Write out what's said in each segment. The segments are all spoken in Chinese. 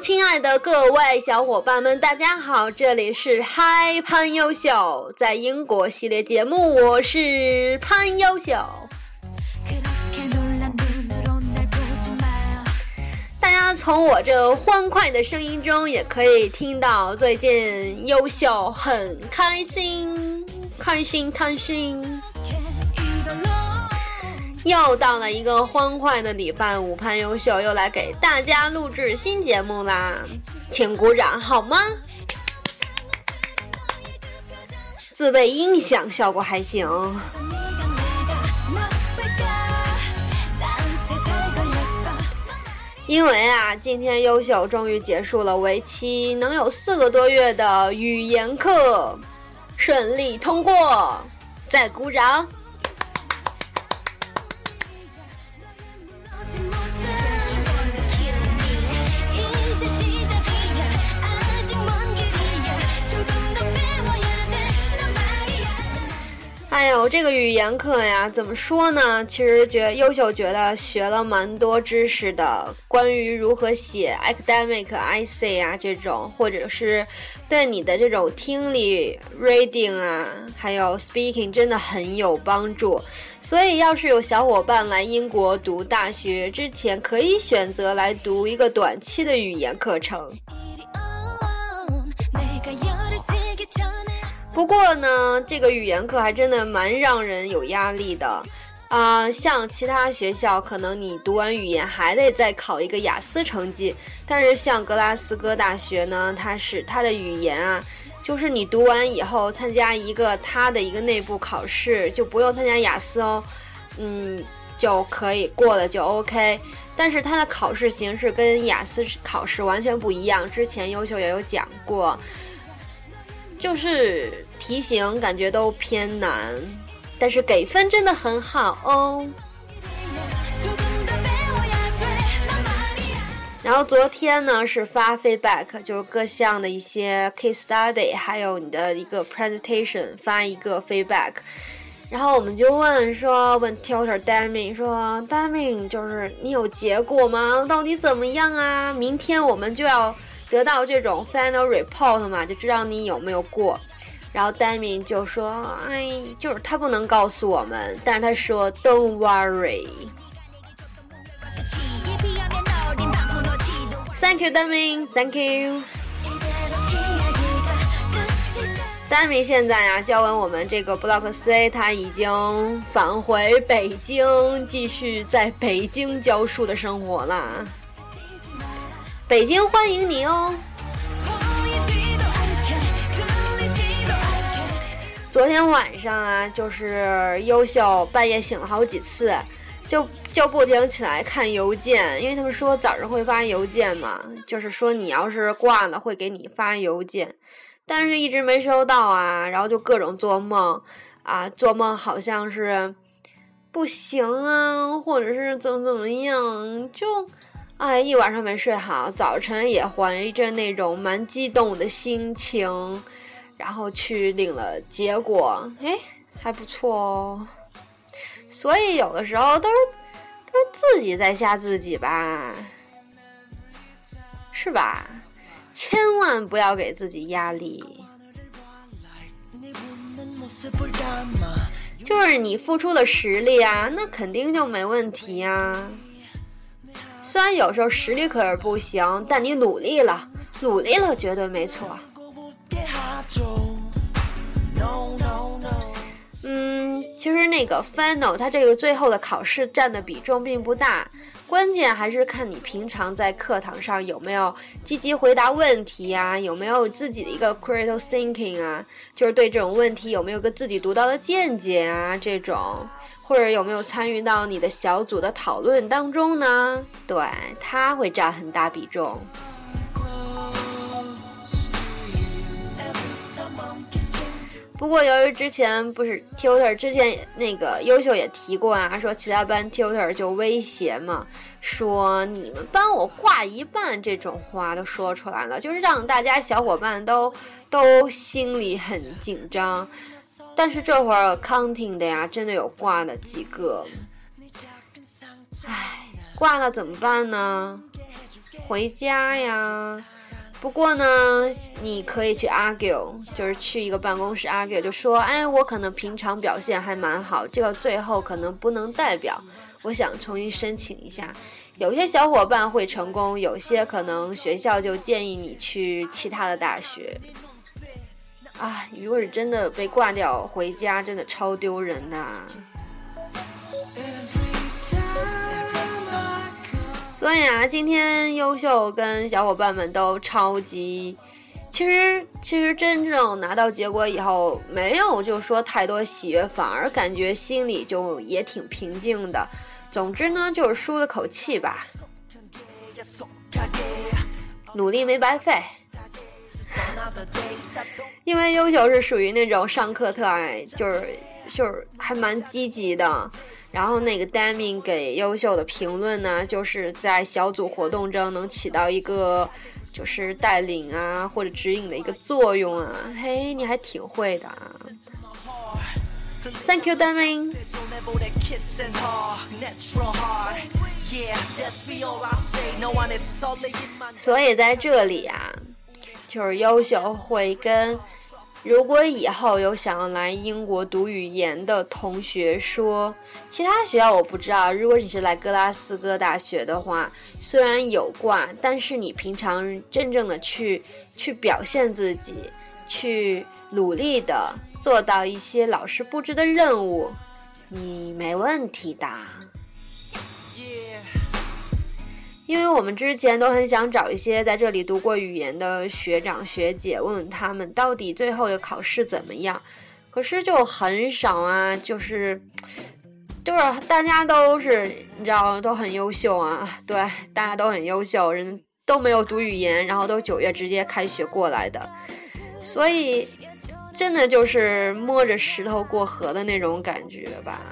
亲爱的各位小伙伴们，大家好，这里是嗨潘优秀在英国系列节目，我是潘优秀。大家从我这欢快的声音中也可以听到，最近优秀很开心，开心开心。又到了一个欢快的礼拜五，潘优秀又来给大家录制新节目啦，请鼓掌好吗？自备音响效果还行。因为啊，今天优秀终于结束了为期能有四个多月的语言课，顺利通过，再鼓掌。哎呦，这个语言课呀，怎么说呢？其实觉优秀，觉得学了蛮多知识的，关于如何写 academic essay 啊这种，或者是对你的这种听力 reading 啊，还有 speaking 真的很有帮助。所以，要是有小伙伴来英国读大学之前，可以选择来读一个短期的语言课程。不过呢，这个语言课还真的蛮让人有压力的，啊，像其他学校，可能你读完语言还得再考一个雅思成绩，但是像格拉斯哥大学呢，它是它的语言啊，就是你读完以后参加一个它的一个内部考试，就不用参加雅思哦，嗯，就可以过了就 OK。但是它的考试形式跟雅思考试完全不一样，之前优秀也有讲过。就是题型感觉都偏难，但是给分真的很好哦。然后昨天呢是发 feedback，就是各项的一些 case study，还有你的一个 presentation 发一个 feedback。然后我们就问说，问 tutor Daming 说，Daming 就是你有结果吗？到底怎么样啊？明天我们就要。得到这种 final report 嘛，就知道你有没有过。然后 Dami 就说：“哎，就是他不能告诉我们，但是他说 Don't worry。” Thank you, Dami. Thank you. Dami 现在啊，教完我们这个 Block C，他已经返回北京，继续在北京教书的生活了。北京欢迎你哦！昨天晚上啊，就是优秀半夜醒了好几次，就就不停起来看邮件，因为他们说早上会发邮件嘛，就是说你要是挂了会给你发邮件，但是一直没收到啊，然后就各种做梦啊，做梦好像是不行啊，或者是怎么怎么样，就。哎，一晚上没睡好，早晨也怀着那种蛮激动的心情，然后去领了结果，哎，还不错哦。所以有的时候都是都是自己在吓自己吧，是吧？千万不要给自己压力，就是你付出的实力啊，那肯定就没问题呀。虽然有时候实力可是不行，但你努力了，努力了绝对没错。嗯，其实那个 final 它这个最后的考试占的比重并不大，关键还是看你平常在课堂上有没有积极回答问题呀，有没有自己的一个 critical thinking 啊，就是对这种问题有没有个自己独到的见解啊这种。或者有没有参与到你的小组的讨论当中呢？对，它会占很大比重。不过由于之前不是 tutor 之前那个优秀也提过啊，说其他班 tutor 就威胁嘛，说你们班我挂一半这种话都说出来了，就是让大家小伙伴都都心里很紧张。但是这会儿 counting 的呀，真的有挂的几个，唉，挂了怎么办呢？回家呀。不过呢，你可以去 argue，就是去一个办公室 argue，就说，哎，我可能平常表现还蛮好，这个最后可能不能代表，我想重新申请一下。有些小伙伴会成功，有些可能学校就建议你去其他的大学。啊，如果是真的被挂掉，回家真的超丢人的。所以啊，今天优秀跟小伙伴们都超级，其实其实真正拿到结果以后，没有就说太多喜悦，反而感觉心里就也挺平静的。总之呢，就是舒了口气吧，努力没白费。因为优秀是属于那种上课特爱，就是就是还蛮积极的。然后那个 d a m i n 给优秀的评论呢，就是在小组活动中能起到一个就是带领啊或者指引的一个作用啊。嘿，你还挺会的啊！Thank you, Daming。所以在这里啊，就是优秀会跟。如果以后有想要来英国读语言的同学说，其他学校我不知道。如果你是来格拉斯哥大学的话，虽然有挂，但是你平常真正的去去表现自己，去努力的做到一些老师布置的任务，你没问题的。因为我们之前都很想找一些在这里读过语言的学长学姐，问问他们到底最后的考试怎么样，可是就很少啊，就是，就是大家都是你知道都很优秀啊，对，大家都很优秀，人都没有读语言，然后都九月直接开学过来的，所以真的就是摸着石头过河的那种感觉吧。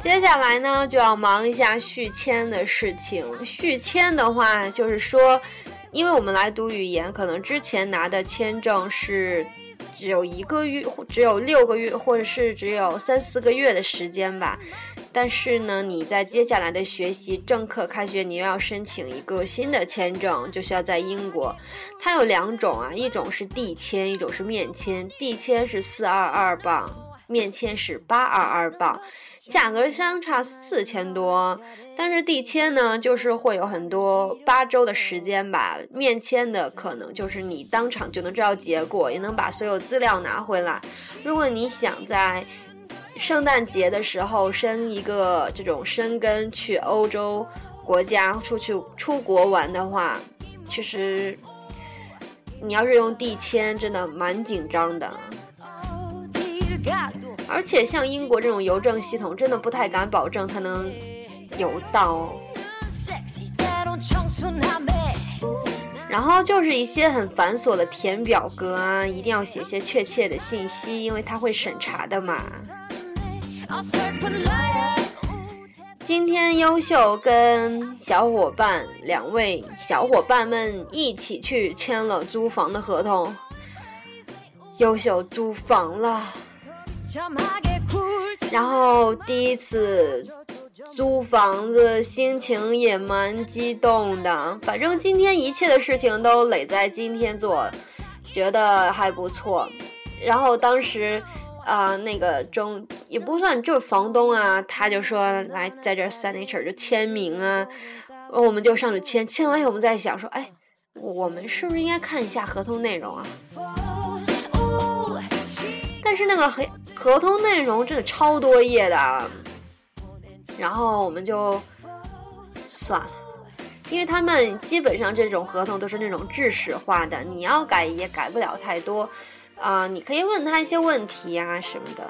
接下来呢，就要忙一下续签的事情。续签的话，就是说，因为我们来读语言，可能之前拿的签证是只有一个月，只有六个月，或者是只有三四个月的时间吧。但是呢，你在接下来的学习正课开学，你又要申请一个新的签证，就需要在英国。它有两种啊，一种是递签，一种是面签。递签是四二二镑，面签是八二二镑，价格相差四千多。但是递签呢，就是会有很多八周的时间吧。面签的可能就是你当场就能知道结果，也能把所有资料拿回来。如果你想在圣诞节的时候生一个这种生根去欧洲国家出去出国玩的话，其实你要是用地签，真的蛮紧张的。而且像英国这种邮政系统，真的不太敢保证它能邮到。然后就是一些很繁琐的填表格啊，一定要写些确切的信息，因为它会审查的嘛。今天优秀跟小伙伴两位小伙伴们一起去签了租房的合同，优秀租房了，然后第一次租房子，心情也蛮激动的。反正今天一切的事情都垒在今天做，觉得还不错。然后当时。啊，那个中也不算，就是房东啊，他就说来在这 signature 就签名啊，我们就上去签，签完以后我们在想说，哎，我们是不是应该看一下合同内容啊？但是那个合合同内容真的超多页的，然后我们就算了，因为他们基本上这种合同都是那种制式化的，你要改也改不了太多。啊，你可以问他一些问题啊什么的。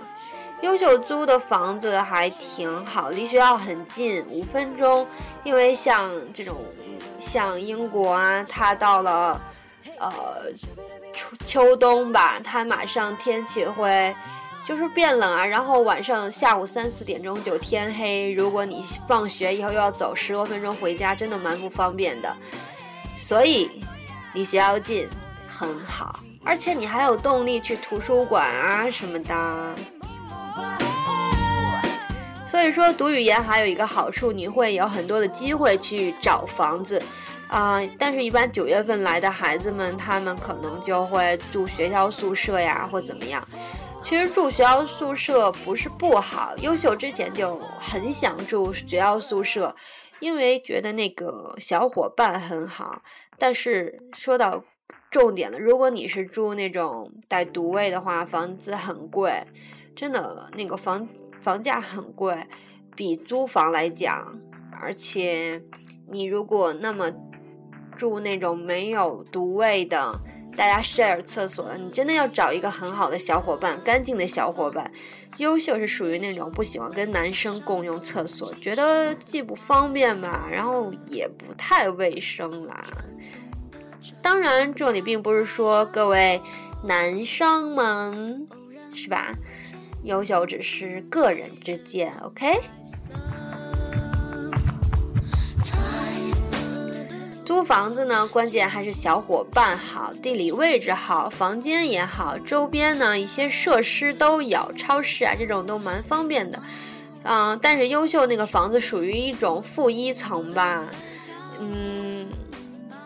优秀租的房子还挺好，离学校很近，五分钟。因为像这种，像英国啊，它到了呃秋秋冬吧，它马上天气会就是变冷啊，然后晚上下午三四点钟就天黑。如果你放学以后又要走十多分钟回家，真的蛮不方便的。所以离学校近很好。而且你还有动力去图书馆啊什么的。所以说读语言还有一个好处，你会有很多的机会去找房子，啊，但是，一般九月份来的孩子们，他们可能就会住学校宿舍呀，或怎么样。其实住学校宿舍不是不好，优秀之前就很想住学校宿舍，因为觉得那个小伙伴很好。但是说到重点了，如果你是住那种带独卫的话，房子很贵，真的那个房。房价很贵，比租房来讲，而且你如果那么住那种没有独卫的，大家 share 厕所，你真的要找一个很好的小伙伴，干净的小伙伴。优秀是属于那种不喜欢跟男生共用厕所，觉得既不方便吧，然后也不太卫生啦。当然，这里并不是说各位男生们，是吧？优秀只是个人之见，OK。租房子呢，关键还是小伙伴好，地理位置好，房间也好，周边呢一些设施都有，超市啊这种都蛮方便的。嗯，但是优秀那个房子属于一种负一层吧，嗯，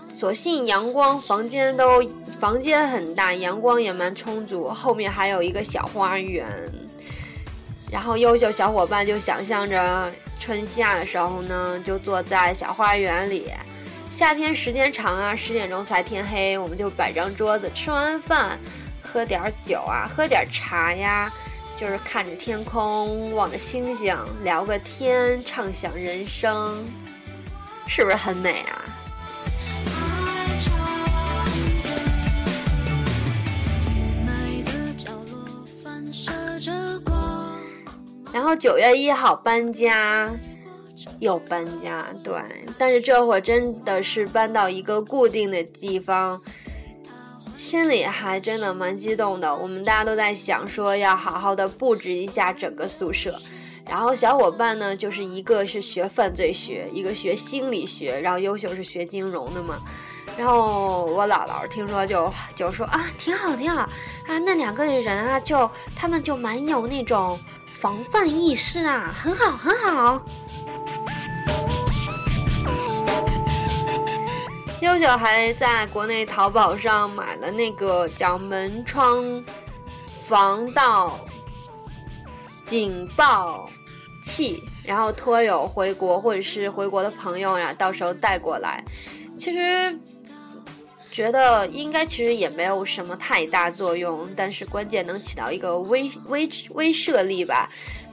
所幸阳光，房间都房间很大，阳光也蛮充足，后面还有一个小花园。然后优秀小伙伴就想象着春夏的时候呢，就坐在小花园里。夏天时间长啊，十点钟才天黑，我们就摆张桌子，吃完饭喝点酒啊，喝点茶呀，就是看着天空，望着星星，聊个天，畅想人生，是不是很美啊？然后九月一号搬家，又搬家，对，但是这会儿真的是搬到一个固定的地方，心里还真的蛮激动的。我们大家都在想说要好好的布置一下整个宿舍。然后小伙伴呢，就是一个是学犯罪学，一个学心理学，然后优秀是学金融的嘛。然后我姥姥听说就就说啊，挺好挺好啊，那两个人啊，就他们就蛮有那种。防范意识啊，很好很好。悠悠还在国内淘宝上买了那个叫门窗防盗警报器，然后托有回国或者是回国的朋友呀，到时候带过来。其实。觉得应该其实也没有什么太大作用，但是关键能起到一个威威威慑力吧，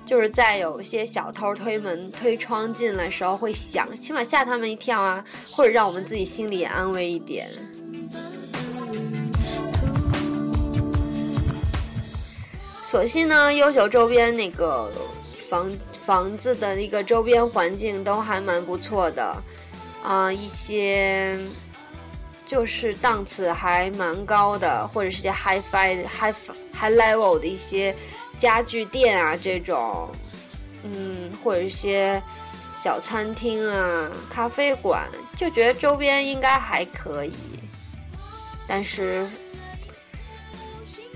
就是在有些小偷推门推窗进来时候会响，起码吓他们一跳啊，或者让我们自己心里也安慰一点。所幸呢，优秀周边那个房房子的一个周边环境都还蛮不错的，啊，一些。就是档次还蛮高的，或者是些 high fi high high level 的一些家具店啊，这种，嗯，或者一些小餐厅啊、咖啡馆，就觉得周边应该还可以。但是，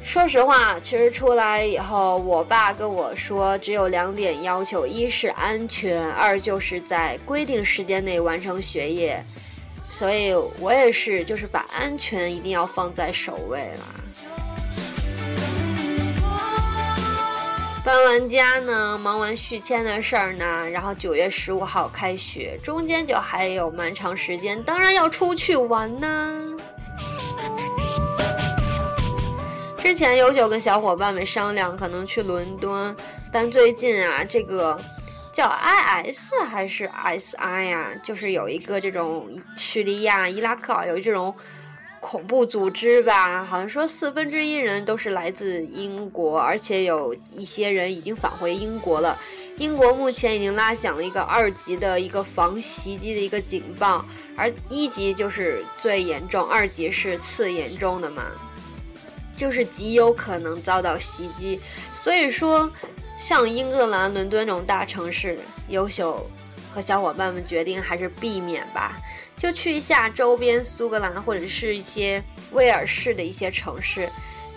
说实话，其实出来以后，我爸跟我说，只有两点要求：一是安全，二就是在规定时间内完成学业。所以我也是，就是把安全一定要放在首位啦。搬完家呢，忙完续签的事儿呢，然后九月十五号开学，中间就还有蛮长时间，当然要出去玩呢。之前有九跟小伙伴们商量，可能去伦敦，但最近啊，这个。叫 IS 还是 SI 呀？就是有一个这种叙利亚、伊拉克有这种恐怖组织吧？好像说四分之一人都是来自英国，而且有一些人已经返回英国了。英国目前已经拉响了一个二级的一个防袭击的一个警报，而一级就是最严重，二级是次严重的嘛，就是极有可能遭到袭击。所以说。像英格兰伦敦这种大城市，优秀和小伙伴们决定还是避免吧，就去一下周边苏格兰或者是一些威尔士的一些城市，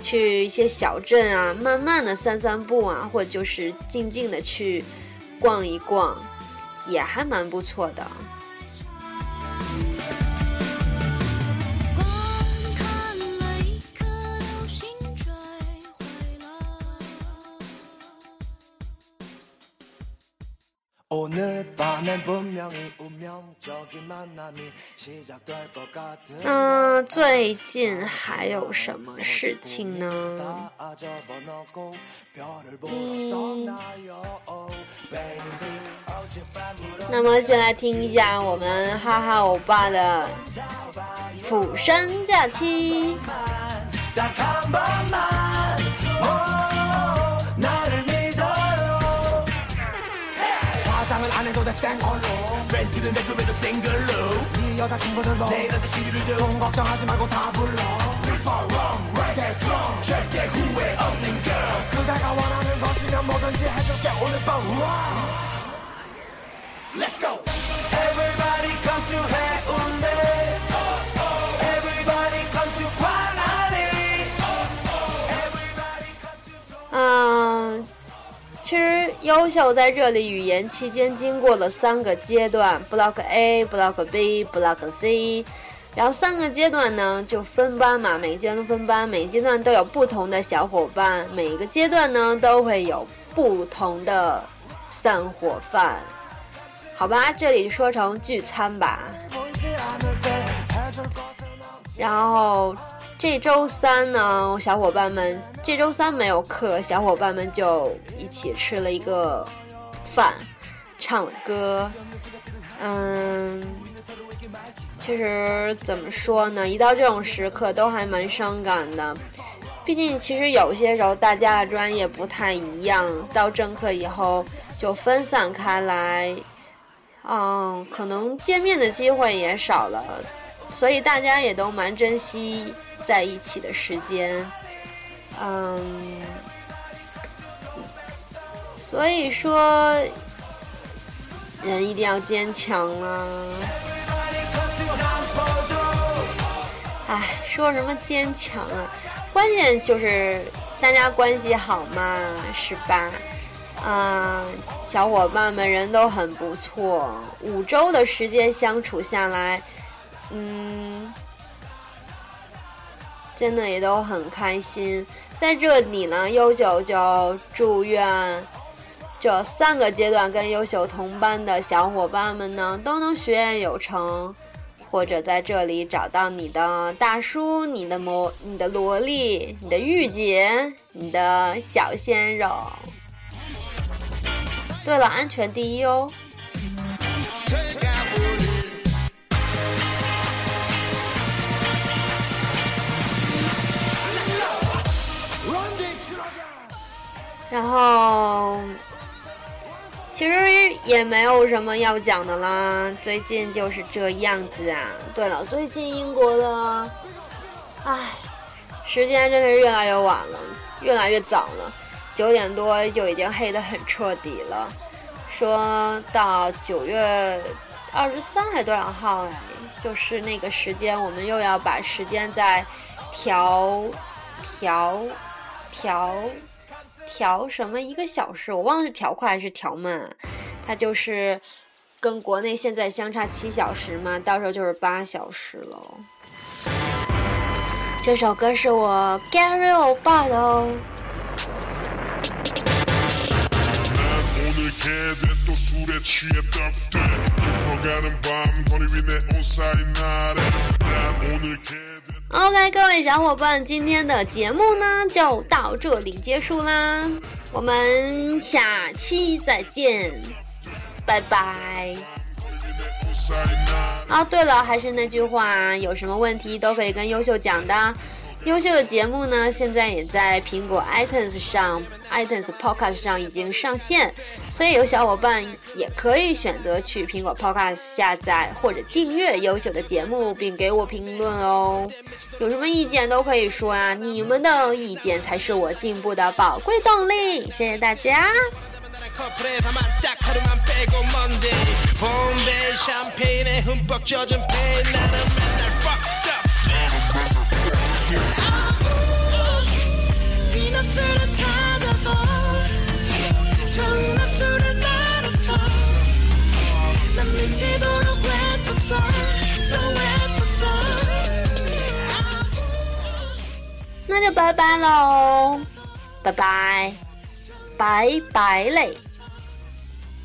去一些小镇啊，慢慢的散散步啊，或者就是静静的去逛一逛，也还蛮不错的。嗯，最近还有什么事情呢？嗯，那么先来听一下我们哈哈欧巴的《釜山假期》。 내 생얼로. 렌트를 내금에도 싱글로. 네 여자친구들도 내 남자 친구들도 돈 걱정하지 말고 다 불러. Before wrong, right and wrong 절대 후회 없는 girl. 그대가 원하는 것이면 뭐든지 해줄게. 오늘 밤 Let's go. Everybody come to hell 优秀在这里语言期间经过了三个阶段：Block A、Block B、Block C。然后三个阶段呢就分班嘛，每个阶段分班，每个阶段都有不同的小伙伴，每一个阶段呢都会有不同的散伙饭。好吧，这里说成聚餐吧。然后这周三呢，小伙伴们这周三没有课，小伙伴们就一起吃了一个饭，唱了歌，嗯，其实怎么说呢，一到这种时刻都还蛮伤感的。毕竟，其实有些时候大家的专业不太一样，到正课以后就分散开来。嗯，可能见面的机会也少了，所以大家也都蛮珍惜在一起的时间。嗯，所以说，人一定要坚强啊！哎，说什么坚强啊？关键就是大家关系好嘛，是吧？啊，小伙伴们人都很不错，五周的时间相处下来，嗯，真的也都很开心。在这里呢，优秀就祝愿这三个阶段跟优秀同班的小伙伴们呢，都能学业有成，或者在这里找到你的大叔、你的魔、你的萝莉、你的御姐、你的小鲜肉。对了，安全第一哦。然后，其实也没有什么要讲的啦。最近就是这样子啊。对了，最近英国的，唉，时间真是越来越晚了，越来越早了。九点多就已经黑得很彻底了，说到九月二十三还是多少号来，就是那个时间，我们又要把时间再调调调调调什么一个小时，我忘了是调快还是调慢，它就是跟国内现在相差七小时嘛，到时候就是八小时了。这首歌是我 Gary 欧巴的哦。OK，各位小伙伴，今天的节目呢就到这里结束啦，我们下期再见，拜拜。啊，对了，还是那句话，有什么问题都可以跟优秀讲的。优秀的节目呢，现在也在苹果 iTunes 上、iTunes Podcast 上已经上线，所以有小伙伴也可以选择去苹果 Podcast 下载或者订阅优秀的节目，并给我评论哦。有什么意见都可以说啊，你们的意见才是我进步的宝贵动力。谢谢大家。那就拜拜喽，拜拜，拜拜嘞。